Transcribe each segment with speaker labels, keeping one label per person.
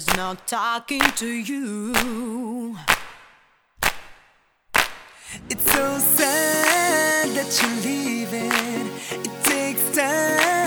Speaker 1: is
Speaker 2: not talking to you.
Speaker 3: It's so sad that you're leaving. It takes time.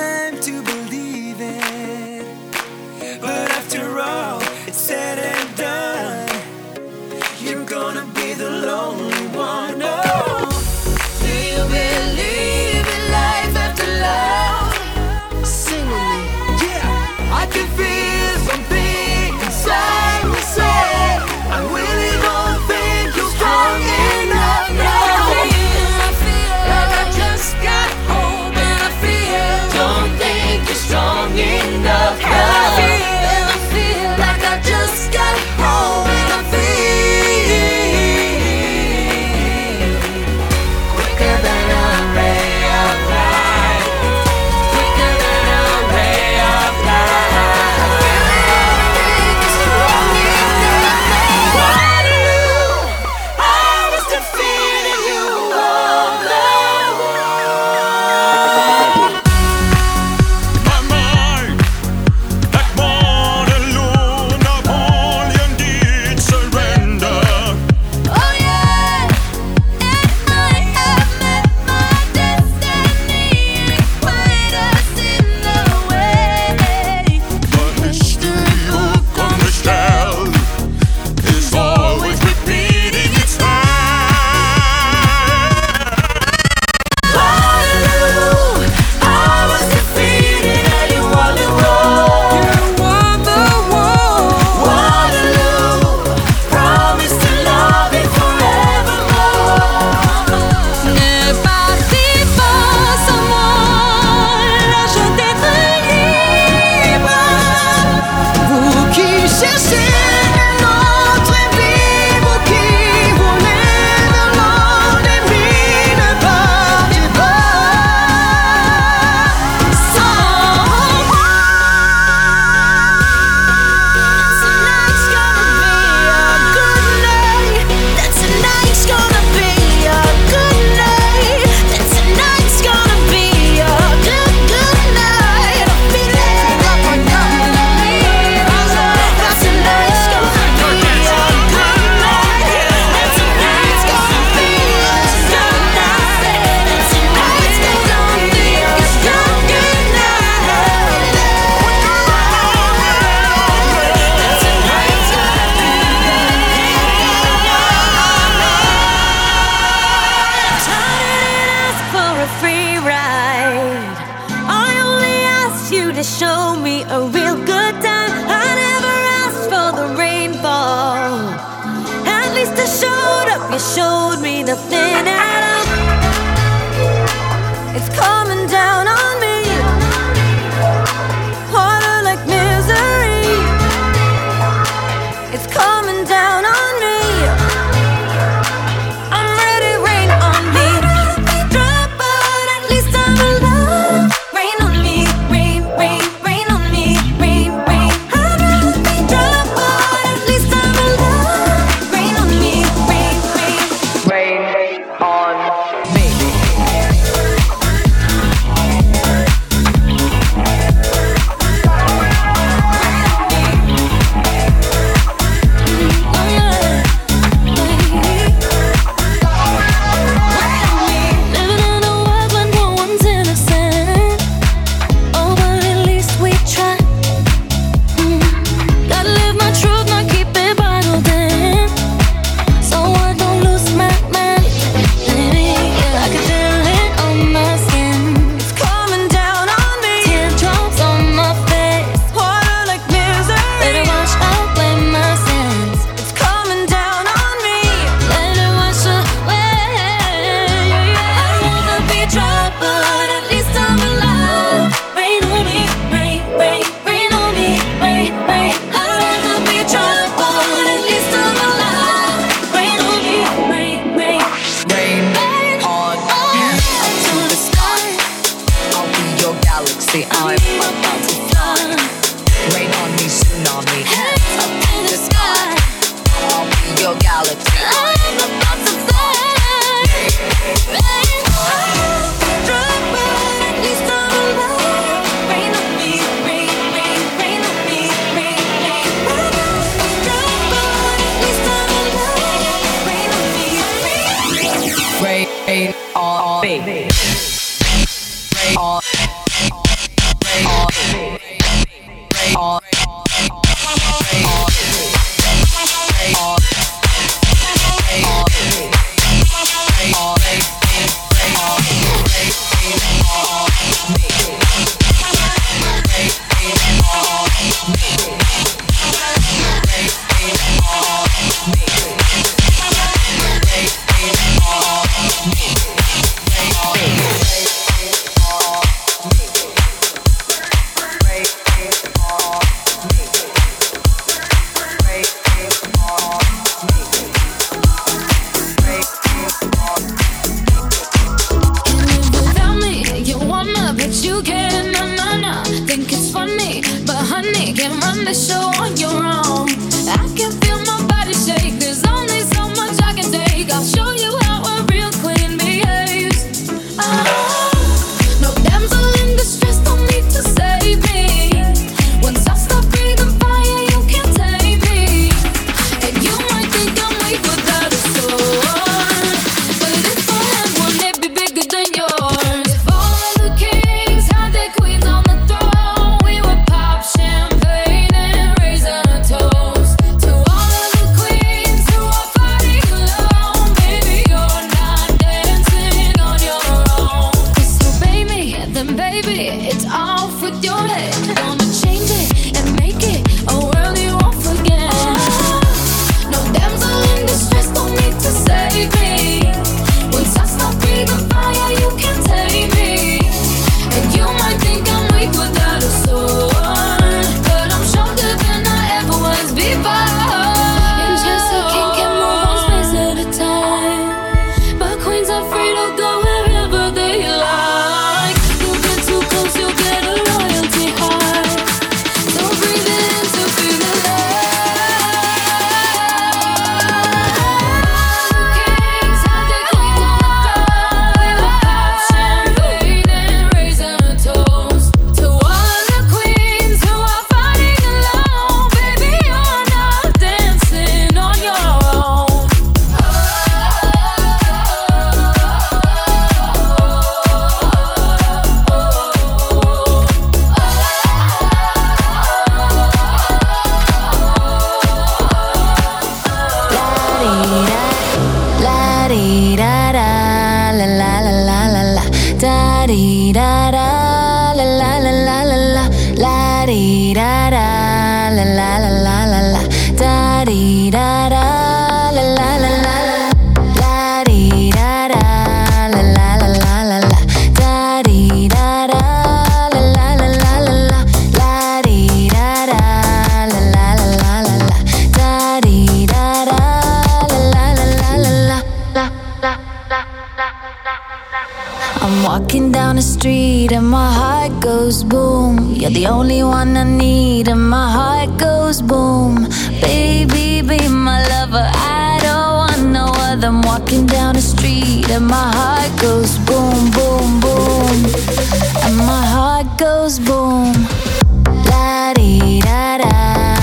Speaker 2: goes boom. Baby, be my lover. I don't want no other. I'm walking down the street and my heart goes boom, boom, boom. And my heart goes boom. La di da da.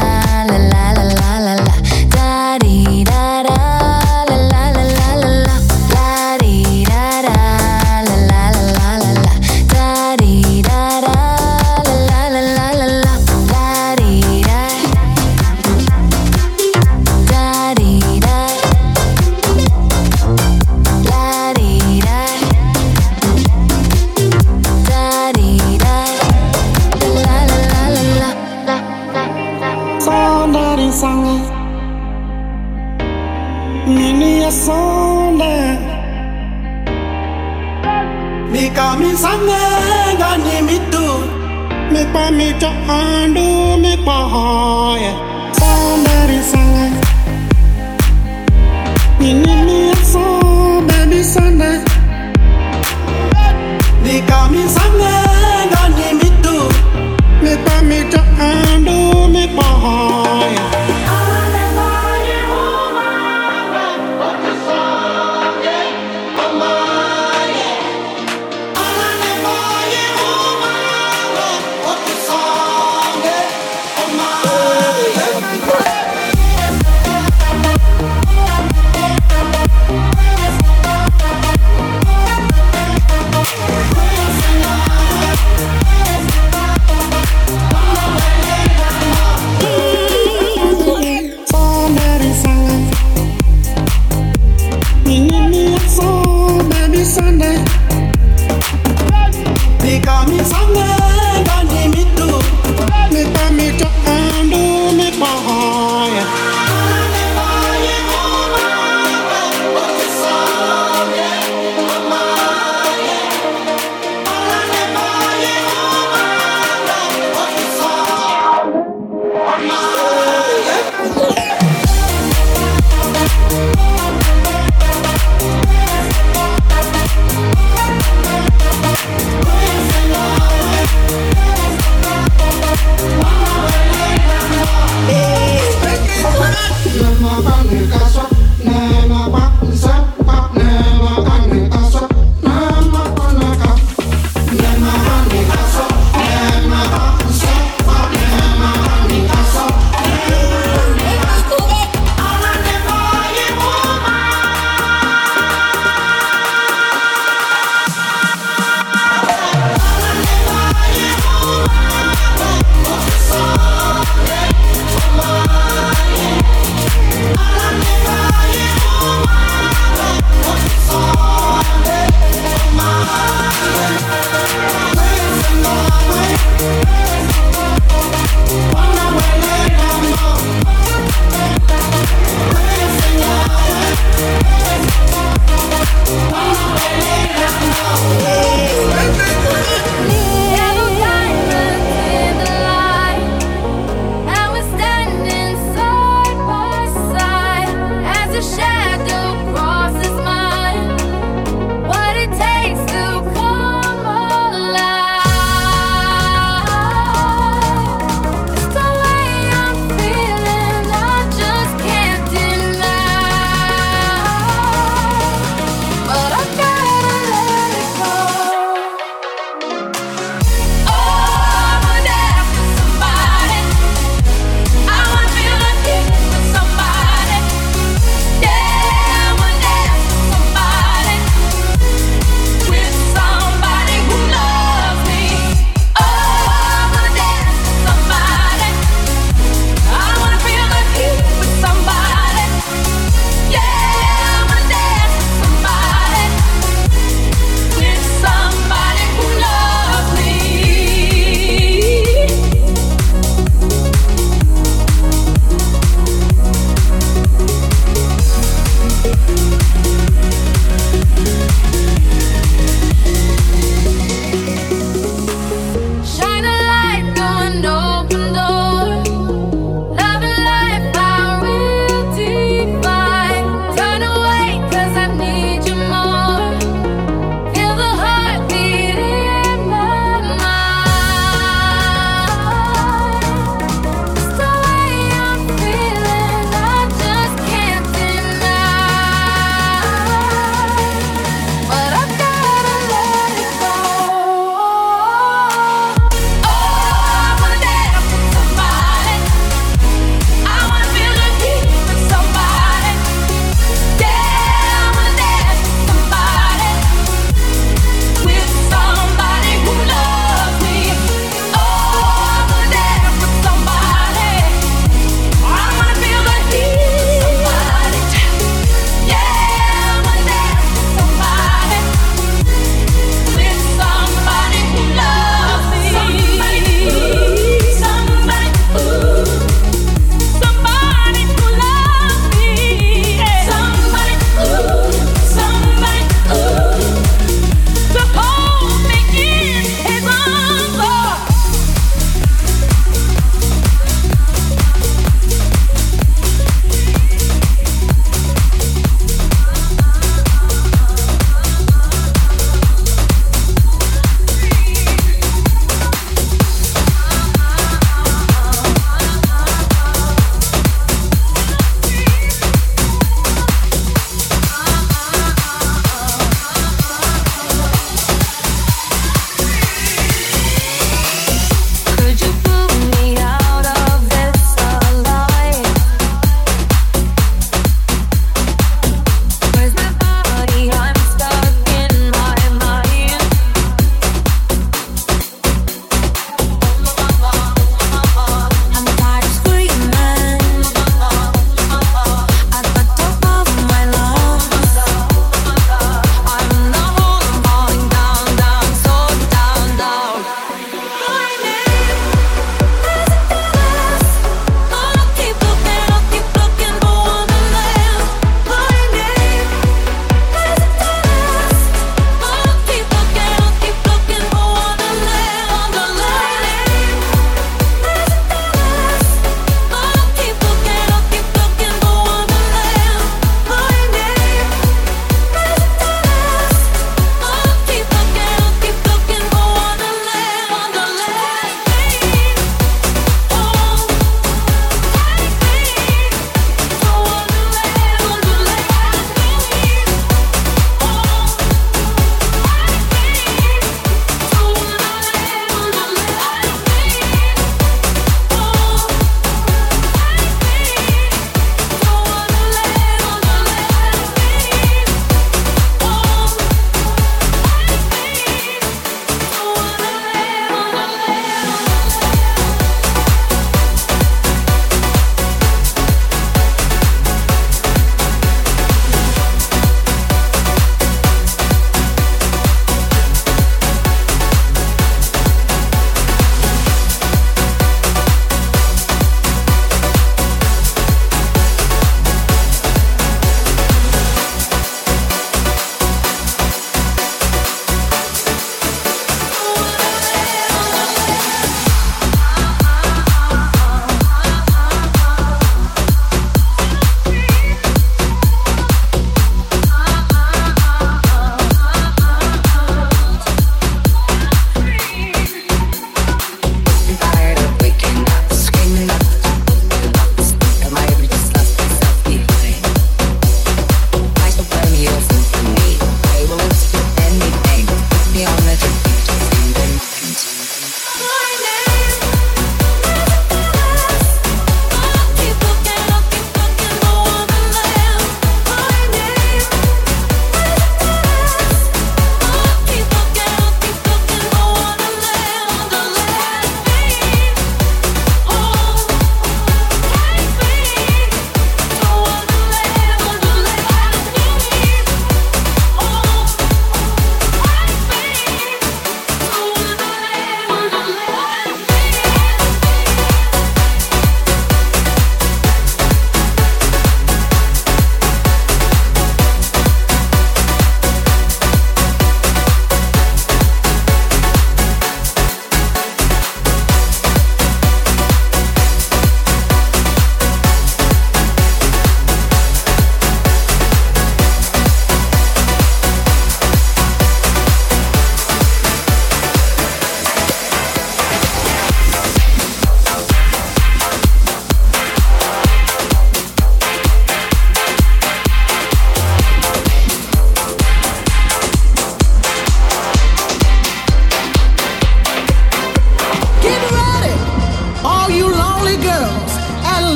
Speaker 4: Cause me
Speaker 5: something.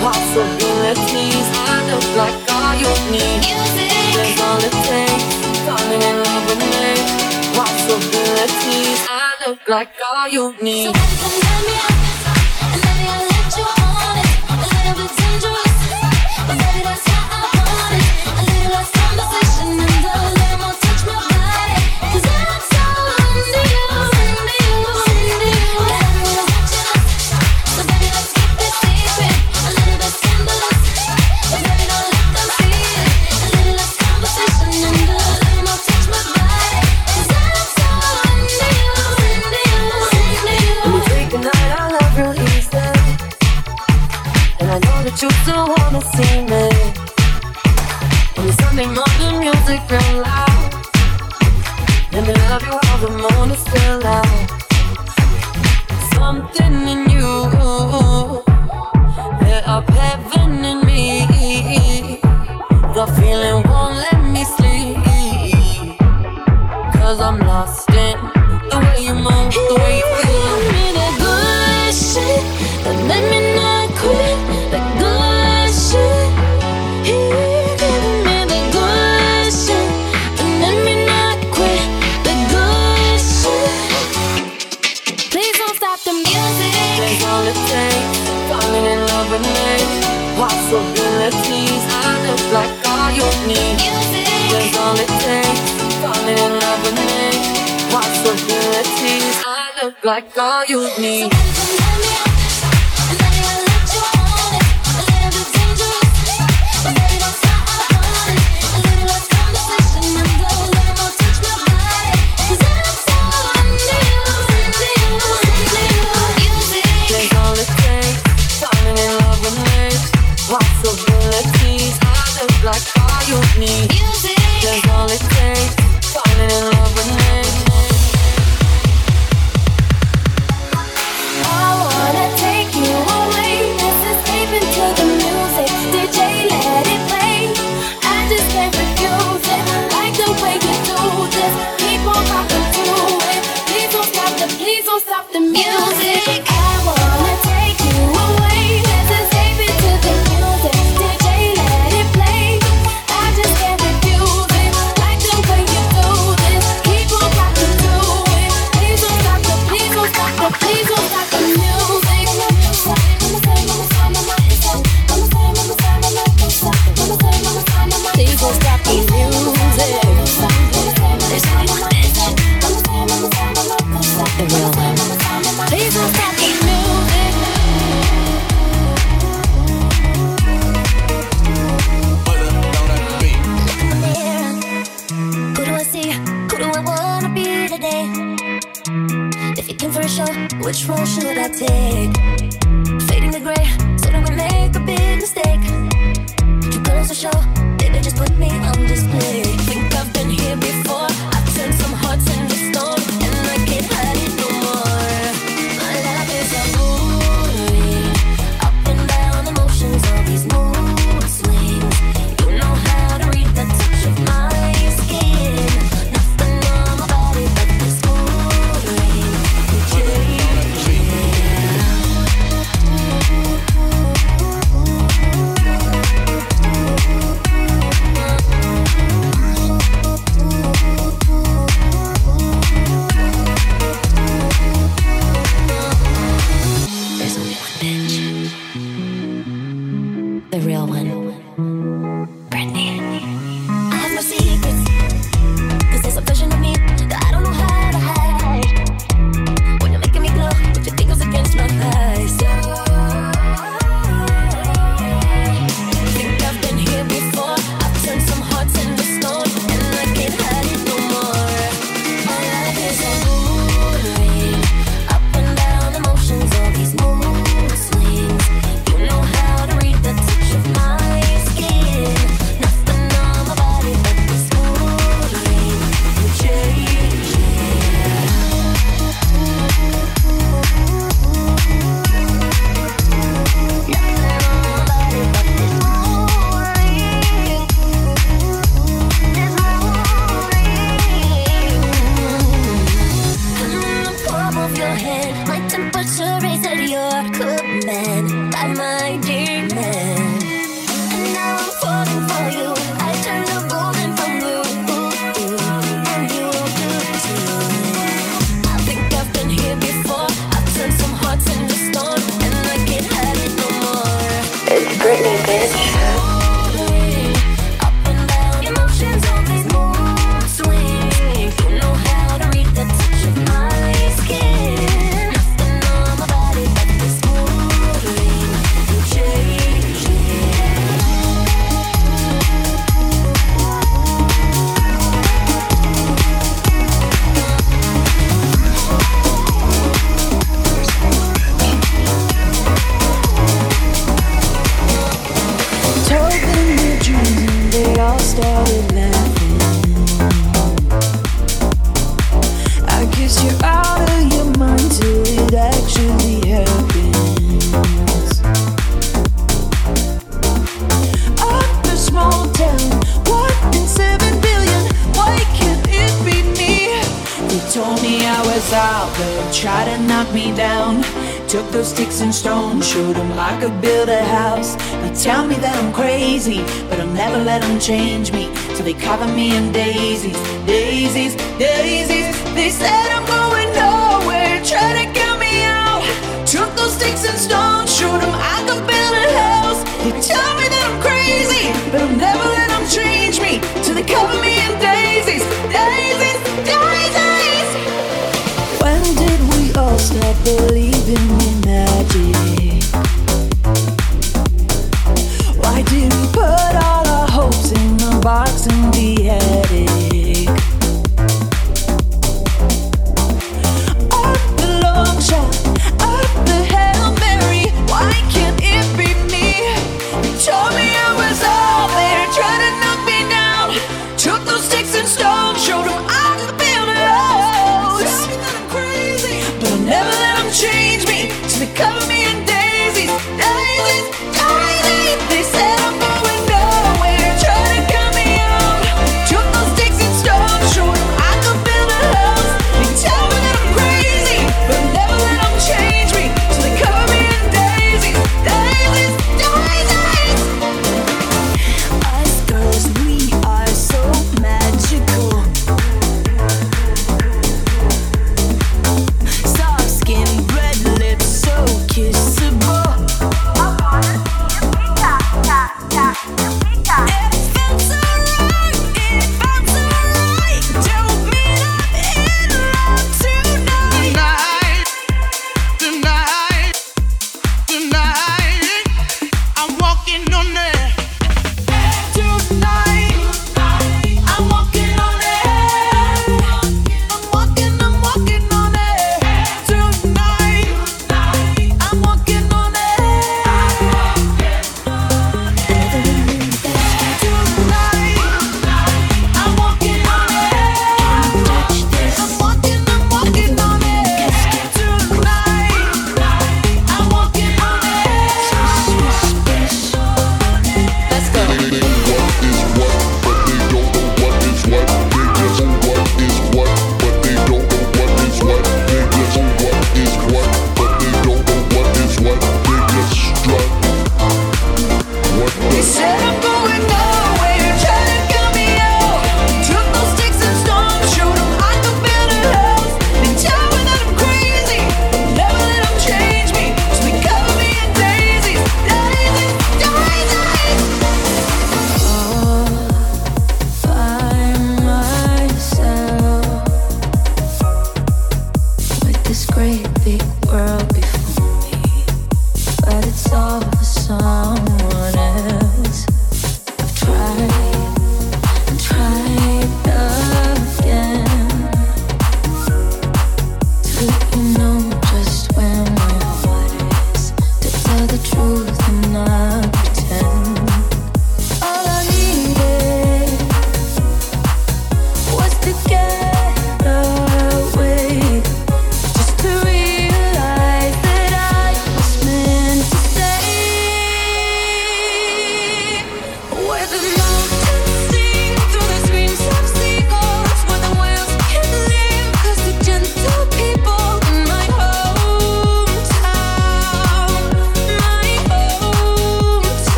Speaker 5: possibilities. I look like all you need. Music. There's all it takes. Falling in love with me. Possibilities. I look like all you need. So come tell me possibilities. I look like all you need. There's all it takes. Falling in love with me. Possibilities. I look like all you need.
Speaker 6: So Which role should I take?
Speaker 2: change
Speaker 7: me, so they cover me in daisies, daisies, daisies. They said I'm going